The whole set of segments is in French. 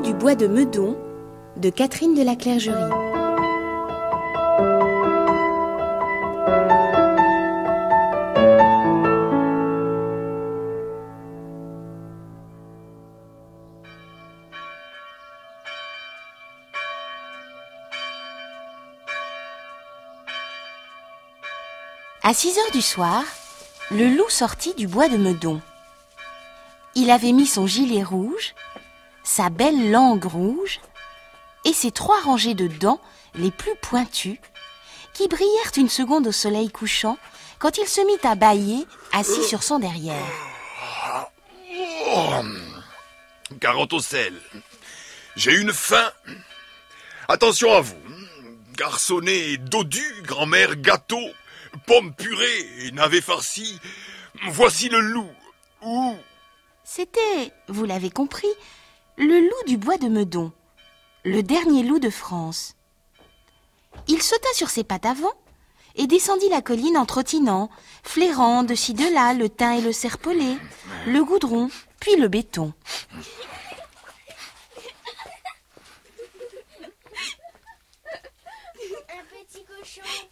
du bois de Meudon de Catherine de la Clergerie. À 6 heures du soir, le loup sortit du bois de Meudon. Il avait mis son gilet rouge, sa belle langue rouge et ses trois rangées de dents les plus pointues qui brillèrent une seconde au soleil couchant quand il se mit à bâiller assis sur son derrière. Carotte au sel. J'ai une faim. Attention à vous. Garçonnet dodu, grand-mère gâteau, pomme purée et navet farci. Voici le loup. Ouh. C'était, vous l'avez compris, le loup du bois de Meudon, le dernier loup de France. Il sauta sur ses pattes avant et descendit la colline en trottinant, flairant de ci de là le thym et le serpolet, le goudron, puis le béton.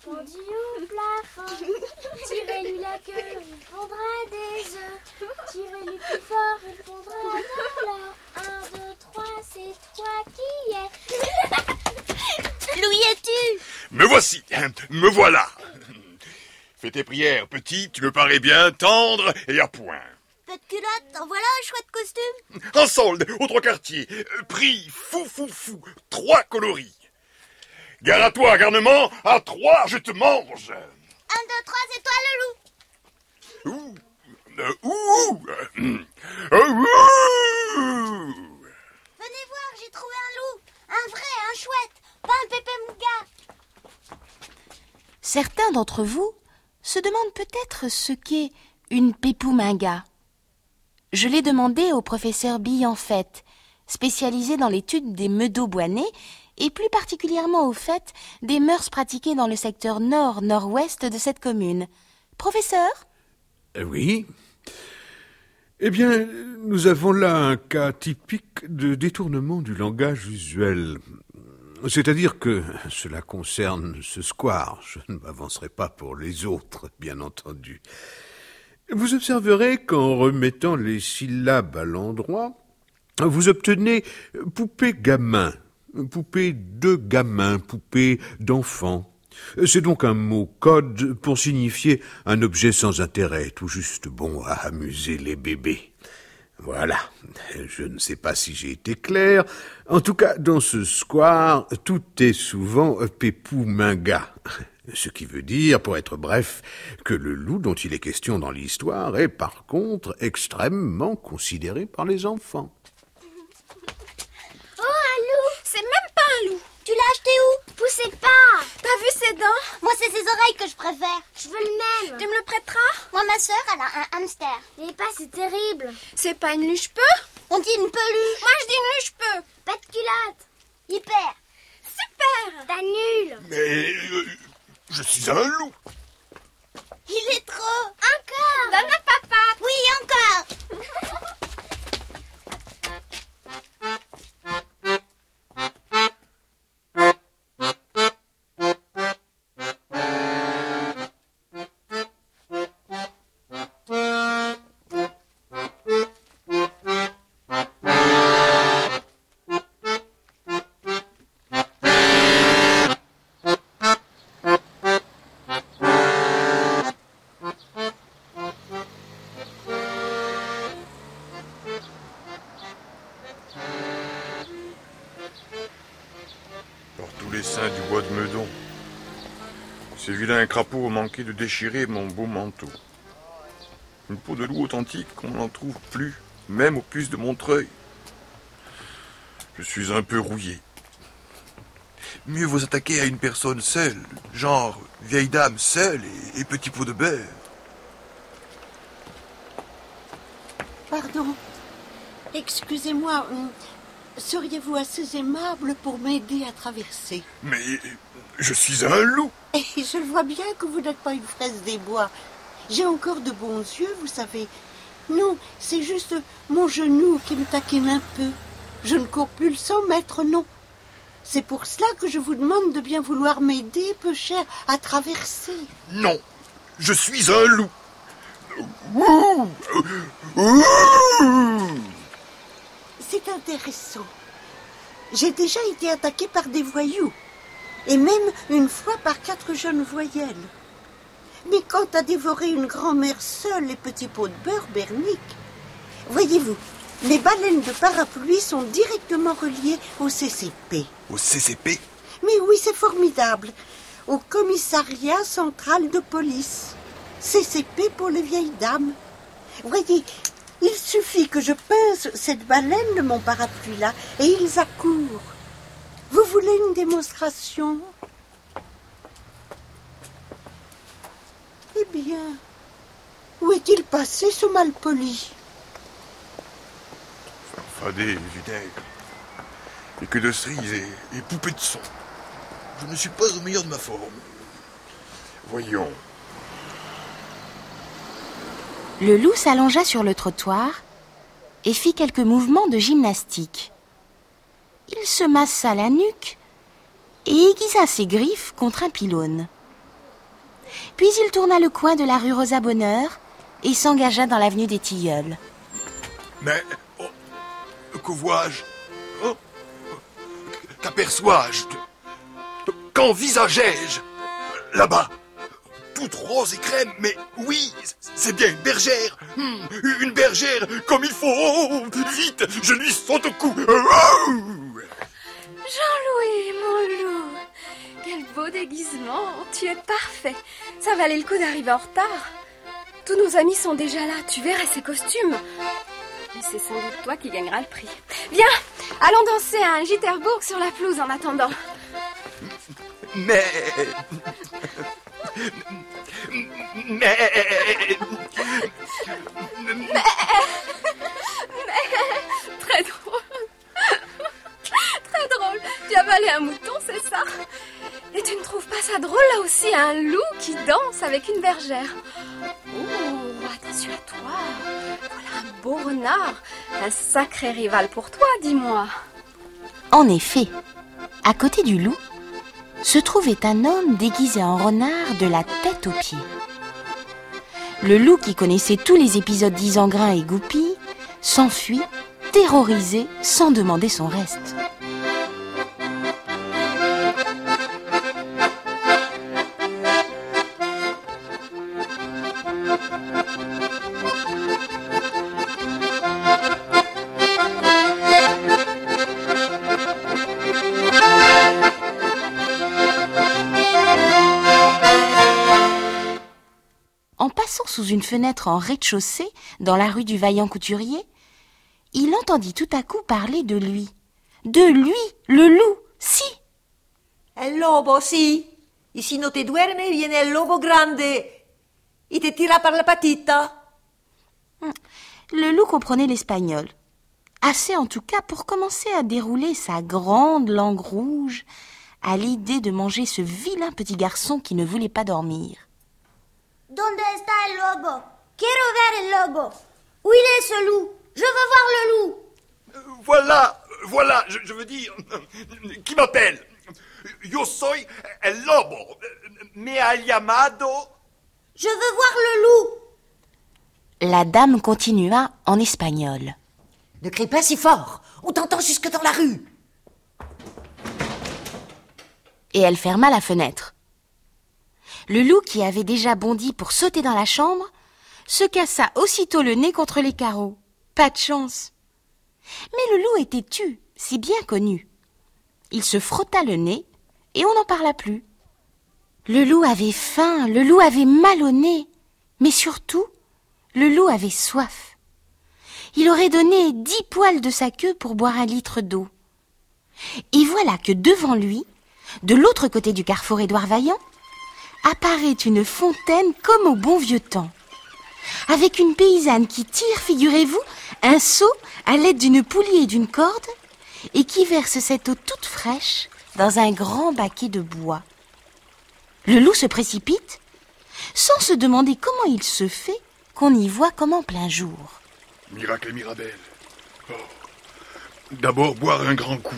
Au plafond. La queue, il des œufs. Plus fort, il. Un, es-tu Me voici. Me voilà. Fais tes prières, petit. Tu me parais bien tendre et à point. Peu de culotte, en voilà un chouette costume. En solde, au trois quartiers. Prix fou, fou, fou. Trois coloris. Gare à toi, garnement. À trois, je te mange. Un, deux, trois, c'est toi le loup. Ouh. Euh, ouh. Euh, ouh. Venez voir, j'ai trouvé un loup. Un vrai, un chouette. Pas un pépé mouga. Certains d'entre vous se demandent peut-être ce qu'est une pépouminga. Je l'ai demandé au professeur Billanfette, spécialisé dans l'étude des meadows-bois-nés et plus particulièrement au fait des mœurs pratiquées dans le secteur nord-nord-ouest de cette commune. Professeur Euh, Oui. Eh bien, nous avons là un cas typique de détournement du langage usuel. C'est-à-dire que cela concerne ce square. Je ne m'avancerai pas pour les autres, bien entendu. Vous observerez qu'en remettant les syllabes à l'endroit, vous obtenez poupée gamin, poupée de gamin, poupée d'enfant. C'est donc un mot code pour signifier un objet sans intérêt, tout juste bon à amuser les bébés. Voilà. Je ne sais pas si j'ai été clair. En tout cas, dans ce square, tout est souvent pépou minga. Ce qui veut dire, pour être bref, que le loup dont il est question dans l'histoire est par contre extrêmement considéré par les enfants. Oh, un loup C'est même pas un loup. Tu l'as acheté où? Poussez pas T'as vu ses dents Moi, c'est ses oreilles que je préfère. Je veux le même Tu me le prêteras Moi, ma sœur, elle a un hamster. Mais pas, c'est terrible C'est pas une luche peu On dit une peluche. Moi, je dis une luche peu. Pas de culotte Hyper. Super. T'as nul Mais euh, je suis un loup. Il est trop. Encore Donne à papa. Oui, encore. Du bois de Meudon. Ces vilains crapauds ont manqué de déchirer mon beau manteau. Une peau de loup authentique, on n'en trouve plus, même au puces de Montreuil. Je suis un peu rouillé. Mieux vous attaquer à une personne seule, genre vieille dame seule et petit pot de beurre. Pardon. Excusez-moi. Seriez-vous assez aimable pour m'aider à traverser Mais je suis un loup. Et je le vois bien que vous n'êtes pas une fraise des bois. J'ai encore de bons yeux, vous savez. Non, c'est juste mon genou qui me taquine un peu. Je ne cours plus le 100 mètres, non. C'est pour cela que je vous demande de bien vouloir m'aider, peu cher, à traverser. Non, je suis un loup. Ouh, ouh. C'est intéressant. J'ai déjà été attaqué par des voyous, et même une fois par quatre jeunes voyelles. Mais quant à dévorer une grand-mère seule et petits pots de beurre, Bernique, voyez-vous, les baleines de parapluie sont directement reliées au CCP. Au CCP Mais oui, c'est formidable. Au commissariat central de police. CCP pour les vieilles dames. Voyez, il suffit que je pince cette baleine de mon parapluie-là et ils accourent. Vous voulez une démonstration? Eh bien, où est-il passé ce malpoli? Fadé, vinaigre. Et que de cerises et, poupées de son. Je ne suis pas au meilleur de ma forme. Voyons. Le loup s'allongea sur le trottoir et fit quelques mouvements de gymnastique. Il se massa la nuque et aiguisa ses griffes contre un pylône. Puis il tourna le coin de la rue Rosa Bonheur et s'engagea dans l'avenue des Tilleuls. Mais, oh, que vois-je? Oh, Qu'aperçois-je? Qu'envisageais-je? Là-bas, toute rose et crème, mais oui, c'est bien une bergère Hmm, Une bergère, comme il faut Vite, je lui saute au cou Jean-Louis, mon loup Quel beau déguisement Tu es parfait Ça valait le coup d'arriver en retard. Tous nos amis sont déjà là, tu verrais ces costumes. Mais c'est sans doute toi qui gagneras le prix. Viens, allons danser à un Jitterbourg sur la pelouse en attendant. Mais... Mais... Très drôle. Très drôle. Tu as un mouton, c'est ça? Et tu ne trouves pas ça drôle là aussi, un loup qui danse avec une bergère? Oh, attention à toi. Voilà un beau renard. Un sacré rival pour toi, dis-moi. En effet, à côté du loup, se trouvait un homme déguisé en renard de la tête aux pieds. Le loup, qui connaissait tous les épisodes d'Isengrin et Goupil, s'enfuit, terrorisé, sans demander son reste. Une fenêtre en rez-de-chaussée dans la rue du Vaillant Couturier, il entendit tout à coup parler de lui. De lui, le loup, si. El lobo, sí. Y si no te duermes, viene el lobo grande y te tira par la patita. Le loup comprenait l'espagnol. Assez en tout cas pour commencer à dérouler sa grande langue rouge à l'idée de manger ce vilain petit garçon qui ne voulait pas dormir. ¿Dónde está el lobo? Quiero ver el lobo. Où il est ce loup Je veux voir le loup. Voilà, voilà, je, je veux dire, qui m'appelle? Yo soy el lobo. Me ha llamado. Je veux voir le loup. La dame continua en espagnol. Ne crie pas si fort. On t'entend jusque dans la rue. et elle ferma la fenêtre. Le loup, qui avait déjà bondi pour sauter dans la chambre, se cassa aussitôt le nez contre les carreaux. Pas de chance. Mais le loup était tu, si bien connu. Il se frotta le nez, et on n'en parla plus. Le loup avait faim, le loup avait mal au nez, mais surtout, le loup avait soif. Il aurait donné dix poils de sa queue pour boire un litre d'eau. Et voilà que devant lui, de l'autre côté du carrefour Édouard Vaillant, apparaît une fontaine comme au bon vieux temps. Avec une paysanne qui tire, figurez-vous, un seau à l'aide d'une poulie et d'une corde, et qui verse cette eau toute fraîche dans un grand baquet de bois. Le loup se précipite, sans se demander comment il se fait qu'on y voit comme en plein jour. Miracle et Mirabelle. Oh. D'abord boire un grand coup,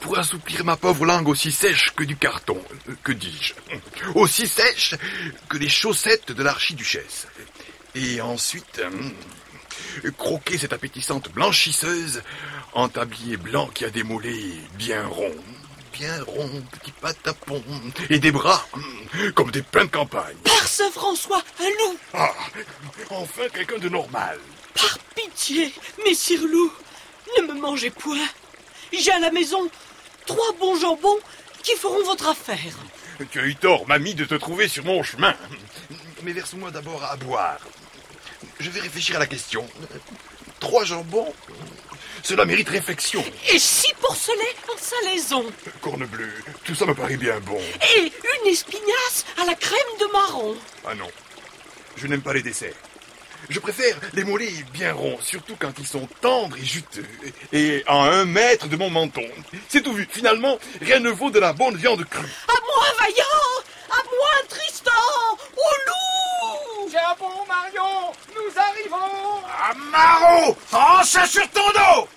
pour assouplir ma pauvre langue aussi sèche que du carton, que dis-je, aussi sèche que les chaussettes de l'archiduchesse. Et ensuite, hum, croquer cette appétissante blanchisseuse en tablier blanc qui a des mollets bien ronds, bien ronds, petits patapons, et des bras hum, comme des pins de campagne. Père Saint-François, un loup Ah, enfin quelqu'un de normal. Par pitié, messire loup, ne me mangez point. J'ai à la maison trois bons jambons qui feront votre affaire. Tu as eu tort, mamie, de te trouver sur mon chemin. Mais verse-moi d'abord à boire. Je vais réfléchir à la question. Trois jambons Cela mérite réflexion. Et six porcelets en salaison. Corne bleue, tout ça me paraît bien bon. Et une espinasse à la crème de marron. Ah non, je n'aime pas les desserts. Je préfère les mollets bien ronds, surtout quand ils sont tendres et juteux, et à un mètre de mon menton. C'est tout vu. Finalement, rien ne vaut de la bonne viande crue. À moi, vaillant À moi, Tristan Au loup Jambon, Marion Nous arrivons Ah, Marot France sur ton dos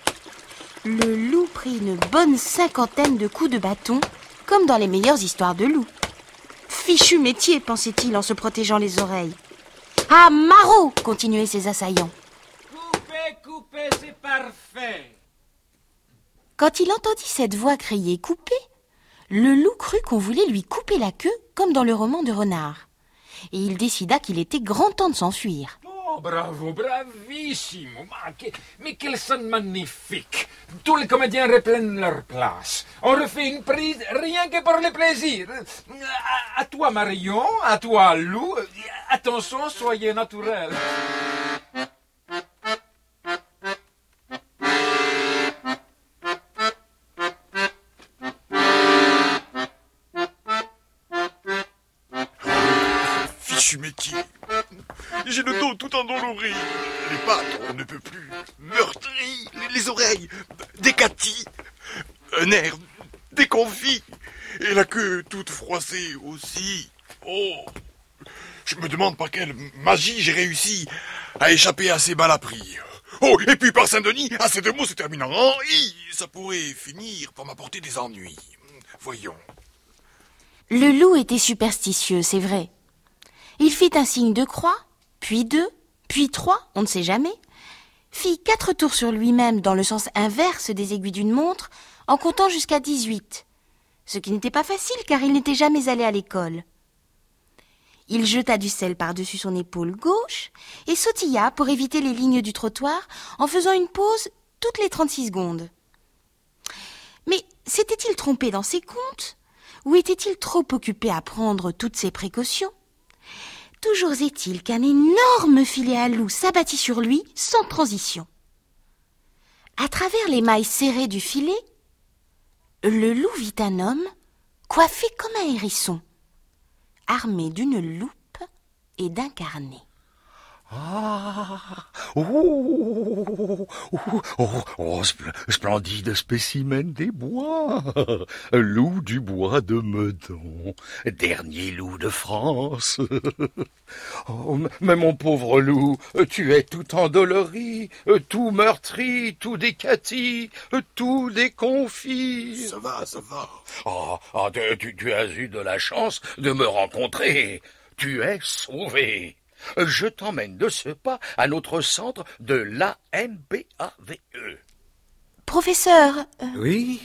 Le loup prit une bonne cinquantaine de coups de bâton, comme dans les meilleures histoires de loups. Fichu métier, pensait-il en se protégeant les oreilles. Ah, Marot continuaient ses assaillants. Coupez, coupez, c'est parfait Quand il entendit cette voix crier Coupez, le loup crut qu'on voulait lui couper la queue, comme dans le roman de Renard. Et il décida qu'il était grand temps de s'enfuir. Bravo, bravissimo Mais quelle scène magnifique Tous les comédiens reprennent leur place. On refait une prise rien que pour le plaisir. À, à toi, Marion, à toi, Lou. Attention, soyez naturel. Fichu métier. J'ai le dos tout endolori. Les pattes, on ne peut plus. Meurtri. Les, les oreilles. Décaties. Un air déconfit. Et la queue toute froissée aussi. Oh. Je me demande par quelle magie j'ai réussi à échapper à ces balles à prix. Oh, et puis par Saint-Denis, à ces deux mots se terminant en i, ça pourrait finir par m'apporter des ennuis. Voyons. Le loup était superstitieux, c'est vrai. Il fit un signe de croix, puis deux, puis trois, on ne sait jamais, fit quatre tours sur lui-même dans le sens inverse des aiguilles d'une montre, en comptant jusqu'à dix-huit, ce qui n'était pas facile car il n'était jamais allé à l'école. Il jeta du sel par-dessus son épaule gauche et sautilla pour éviter les lignes du trottoir en faisant une pause toutes les trente-six secondes. Mais s'était-il trompé dans ses comptes ou était-il trop occupé à prendre toutes ses précautions? Toujours est-il qu'un énorme filet à loup s'abattit sur lui sans transition. À travers les mailles serrées du filet, le loup vit un homme coiffé comme un hérisson, armé d'une loupe et d'un carnet. Ah. Oh, oh, oh, oh, oh, spl- splendide spécimen des bois. Loup du bois de Meudon, dernier loup de France. Oh, mais mon pauvre loup, tu es tout endolori, tout meurtri, tout décati, tout déconfit. Ça va, ça va. Oh, oh, tu, tu- tu as eu de la chance de me rencontrer. Tu es sauvé. Je t'emmène de ce pas à notre centre de l'AMBAVE. Professeur, euh, Oui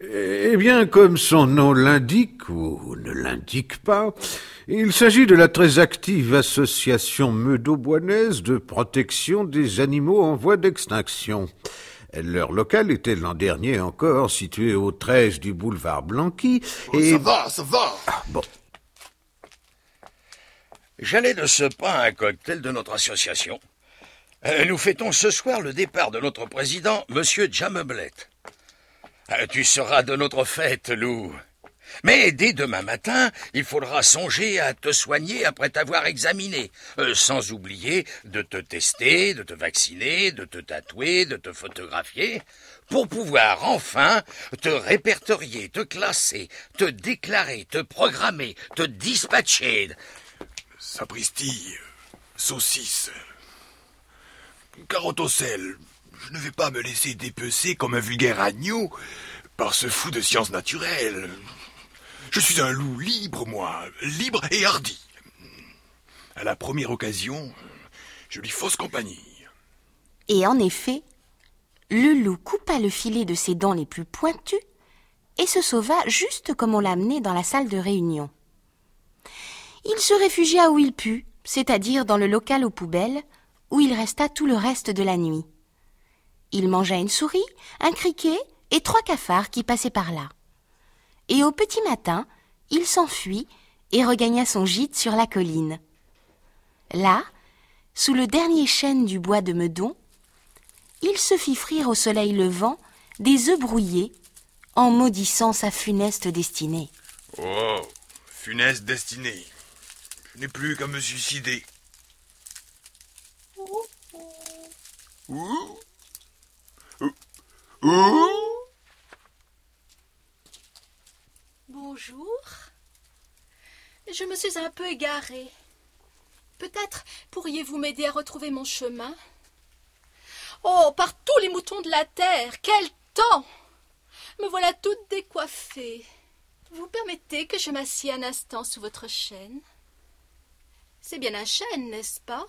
Eh bien, comme son nom l'indique, ou ne l'indique pas, il s'agit de la très active association meudauboinaise de protection des animaux en voie d'extinction. Leur local était l'an dernier encore situé au 13 du boulevard Blanqui, et... Ça va, ça va. Bon, J'allais de ce pas un cocktail de notre association. Euh, Nous fêtons ce soir le départ de notre président, Monsieur Jameblet. Euh, Tu seras de notre fête, Lou. Mais dès demain matin, il faudra songer à te soigner après t'avoir examiné, euh, sans oublier de te tester, de te vacciner, de te tatouer, de te photographier, pour pouvoir enfin te répertorier, te classer, te déclarer, te programmer, te dispatcher. Sapristi, saucisse, carotte sel, je ne vais pas me laisser dépecer comme un vulgaire agneau par ce fou de sciences naturelles. Je suis un loup libre, moi, libre et hardi. À la première occasion, je lui fausse compagnie. Et en effet, le loup coupa le filet de ses dents les plus pointues et se sauva juste comme on l'amenait dans la salle de réunion. Il se réfugia où il put, c'est-à-dire dans le local aux poubelles, où il resta tout le reste de la nuit. Il mangea une souris, un criquet et trois cafards qui passaient par là. Et au petit matin, il s'enfuit et regagna son gîte sur la colline. Là, sous le dernier chêne du bois de Meudon, il se fit frire au soleil levant des œufs brouillés en maudissant sa funeste destinée. Oh, funeste destinée. Je n'ai plus qu'à me suicider. Bonjour. Je me suis un peu égarée. Peut-être pourriez-vous m'aider à retrouver mon chemin? Oh, par tous les moutons de la terre, quel temps Me voilà toute décoiffée. Vous permettez que je m'assieds un instant sous votre chêne C'est bien un chêne, n'est-ce pas?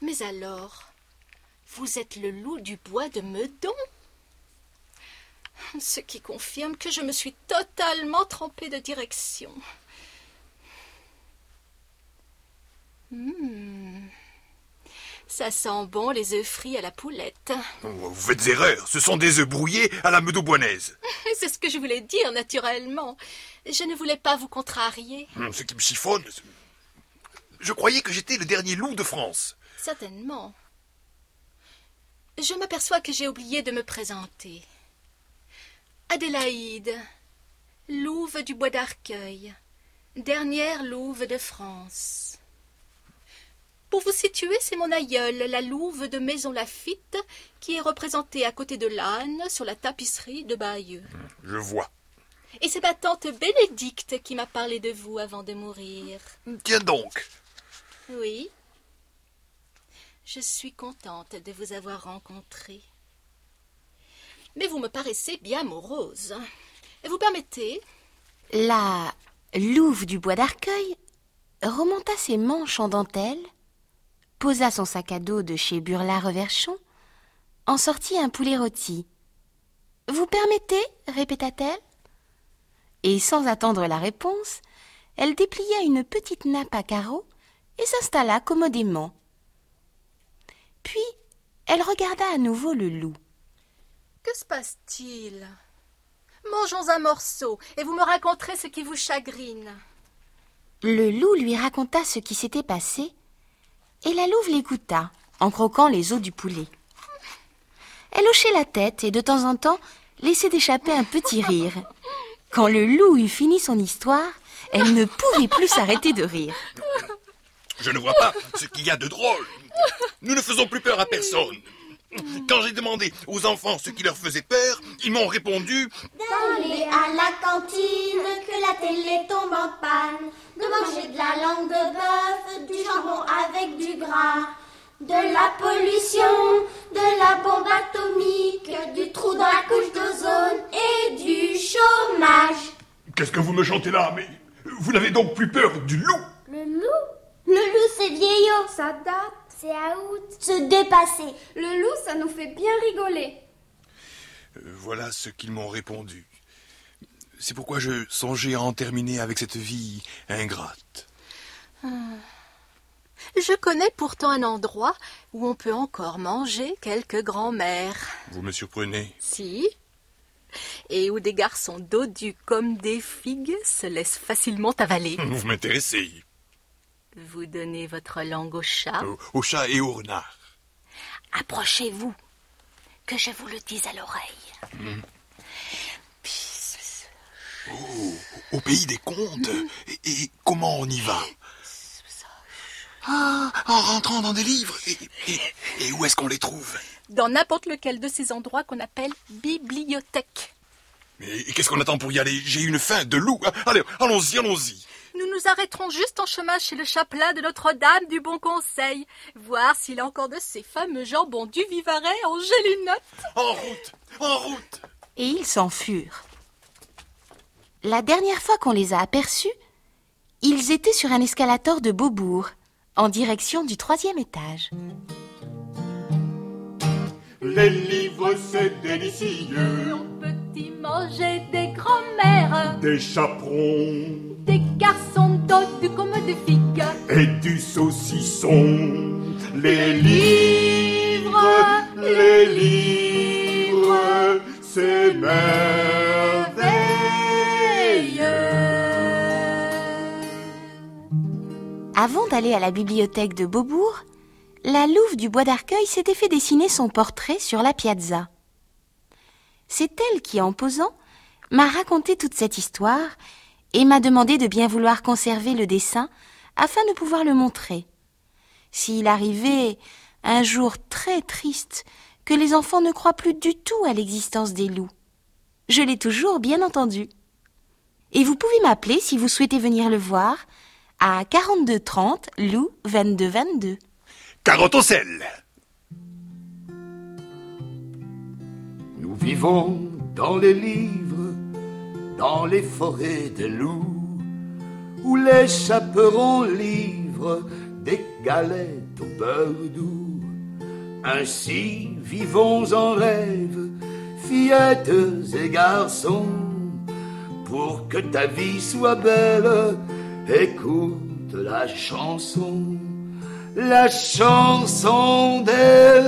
Mais alors, vous êtes le loup du bois de Meudon? Ce qui confirme que je me suis totalement trompée de direction. Hmm. Ça sent bon les œufs frits à la poulette. Oh, Vous faites erreur, ce sont des œufs brouillés à la meudauboinaise. C'est ce que je voulais dire, naturellement. Je ne voulais pas vous contrarier. Ce qui me chiffonne, c'est- je croyais que j'étais le dernier loup de France. Certainement. Je m'aperçois que j'ai oublié de me présenter. Adélaïde, louve du bois d'Arcueil, dernière louve de France. Pour vous situer, c'est mon aïeul, la louve de Maison Lafitte, qui est représentée à côté de l'âne sur la tapisserie de Bayeux. Je vois. Et c'est ma tante Bénédicte qui m'a parlé de vous avant de mourir. Tiens donc. Oui. Je suis contente de vous avoir rencontré. Mais vous me paraissez bien morose. Vous permettez? La louve du bois d'Arcueil remonta ses manches en dentelle, posa son sac à dos de chez Burla-Reverchon, en sortit un poulet rôti. Vous permettez? répéta-t-elle. Et sans attendre la réponse, elle déplia une petite nappe à carreaux et s'installa commodément. Puis elle regarda à nouveau le loup. Que se passe-t-il? Mangeons un morceau et vous me raconterez ce qui vous chagrine. Le loup lui raconta ce qui s'était passé, et la louve l'écouta en croquant les os du poulet. Elle hochait la tête et de temps en temps laissait échapper un petit rire. Quand le loup eut fini son histoire, elle ne pouvait plus s'arrêter de rire. Je ne vois pas ce qu'il y a de drôle. Nous ne faisons plus peur à personne. Quand j'ai demandé aux enfants ce qui leur faisait peur, ils m'ont répondu D'aller à la cantine, que la télé tombe en panne, de manger de la langue de bœuf, du jambon avec du gras, de la pollution, de la bombe atomique, du trou dans la couche d'ozone et du chômage. Qu'est-ce que vous me chantez là Mais vous n'avez donc plus peur du loup? Le loup? Le loup, c'est vieillot. Ça date. C'est à août. Se dépasser. Le loup, ça nous fait bien rigoler. Euh, Voilà ce qu'ils m'ont répondu. C'est pourquoi je songeais à en terminer avec cette vie ingrate. Je connais pourtant un endroit où on peut encore manger quelques grands-mères. Vous me surprenez. Si. Et où des garçons dodus comme des figues se laissent facilement avaler. Vous m'intéressez. Vous donnez votre langue au chat. Au, au chat et au renard. Approchez-vous, que je vous le dise à l'oreille. Oh, au pays des contes. Et, et comment on y va Ah, en rentrant dans des livres. Et, et- et où est-ce qu'on les trouve Dans n'importe lequel de ces endroits qu'on appelle bibliothèque. Mais qu'est-ce qu'on attend pour y aller J'ai une faim de loup. Ah, Allez, allons-y, allons-y. Nous nous arrêterons juste en chemin chez le chapelain de Notre-Dame du Bon Conseil, voir s'il a encore de ces fameux jambons du Vivarais en gélinotte. En route En route Et ils s'en furent. La dernière fois qu'on les a aperçus, ils étaient sur un escalator de Beaubourg, en direction du troisième étage. Les livres, c'est délicieux. On peut y manger des grands-mères, Des chaperons des garçons dodus comme des figues. et du saucisson. Les livres, les livres, c'est merveilleux. Avant d'aller à la bibliothèque de Beaubourg, la louve du bois d'Arcueil s'était fait dessiner son portrait sur la piazza. C'est elle qui, en posant, m'a raconté toute cette histoire et m'a demandé de bien vouloir conserver le dessin afin de pouvoir le montrer. S'il arrivait un jour très triste que les enfants ne croient plus du tout à l'existence des loups. Je l'ai toujours bien entendu. Et vous pouvez m'appeler si vous souhaitez venir le voir à 42 30 Lou 22 22. Carotte au sel. Nous vivons dans les livres, dans les forêts des loups, où les chaperons livrent des galettes au beurre doux. Ainsi vivons en rêve, fillettes et garçons, pour que ta vie soit belle, écoute la chanson, la chanson des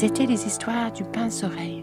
C'était les histoires du pince-oreille.